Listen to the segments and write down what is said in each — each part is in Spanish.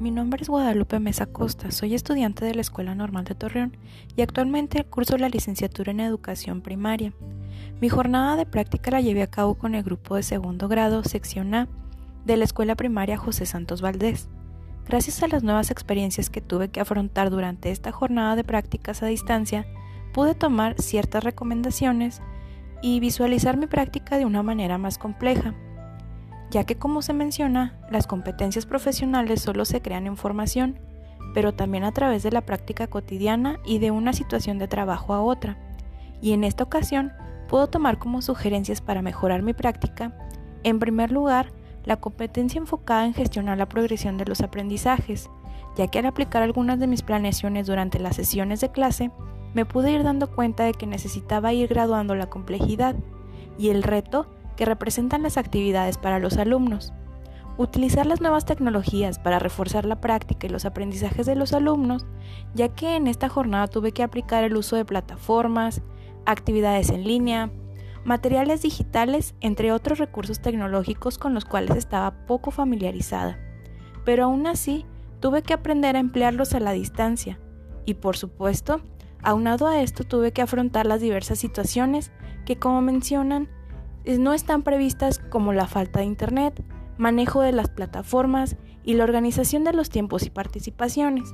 Mi nombre es Guadalupe Mesa Costa, soy estudiante de la Escuela Normal de Torreón y actualmente curso la licenciatura en Educación Primaria. Mi jornada de práctica la llevé a cabo con el grupo de segundo grado, sección A, de la Escuela Primaria José Santos Valdés. Gracias a las nuevas experiencias que tuve que afrontar durante esta jornada de prácticas a distancia, pude tomar ciertas recomendaciones y visualizar mi práctica de una manera más compleja ya que como se menciona, las competencias profesionales solo se crean en formación, pero también a través de la práctica cotidiana y de una situación de trabajo a otra. Y en esta ocasión puedo tomar como sugerencias para mejorar mi práctica, en primer lugar, la competencia enfocada en gestionar la progresión de los aprendizajes, ya que al aplicar algunas de mis planeaciones durante las sesiones de clase, me pude ir dando cuenta de que necesitaba ir graduando la complejidad y el reto que representan las actividades para los alumnos. Utilizar las nuevas tecnologías para reforzar la práctica y los aprendizajes de los alumnos, ya que en esta jornada tuve que aplicar el uso de plataformas, actividades en línea, materiales digitales, entre otros recursos tecnológicos con los cuales estaba poco familiarizada. Pero aún así, tuve que aprender a emplearlos a la distancia. Y por supuesto, aunado a esto tuve que afrontar las diversas situaciones que, como mencionan, no están previstas como la falta de Internet, manejo de las plataformas y la organización de los tiempos y participaciones.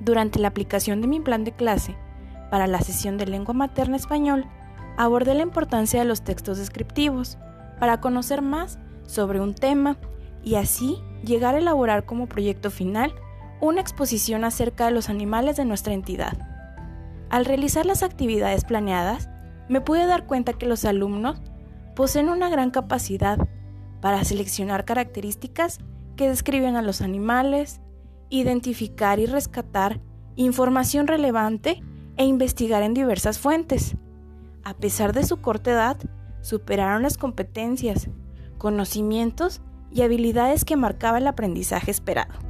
Durante la aplicación de mi plan de clase para la sesión de lengua materna español, abordé la importancia de los textos descriptivos para conocer más sobre un tema y así llegar a elaborar como proyecto final una exposición acerca de los animales de nuestra entidad. Al realizar las actividades planeadas, me pude dar cuenta que los alumnos poseen una gran capacidad para seleccionar características que describen a los animales, identificar y rescatar información relevante e investigar en diversas fuentes. A pesar de su corta edad, superaron las competencias, conocimientos y habilidades que marcaba el aprendizaje esperado.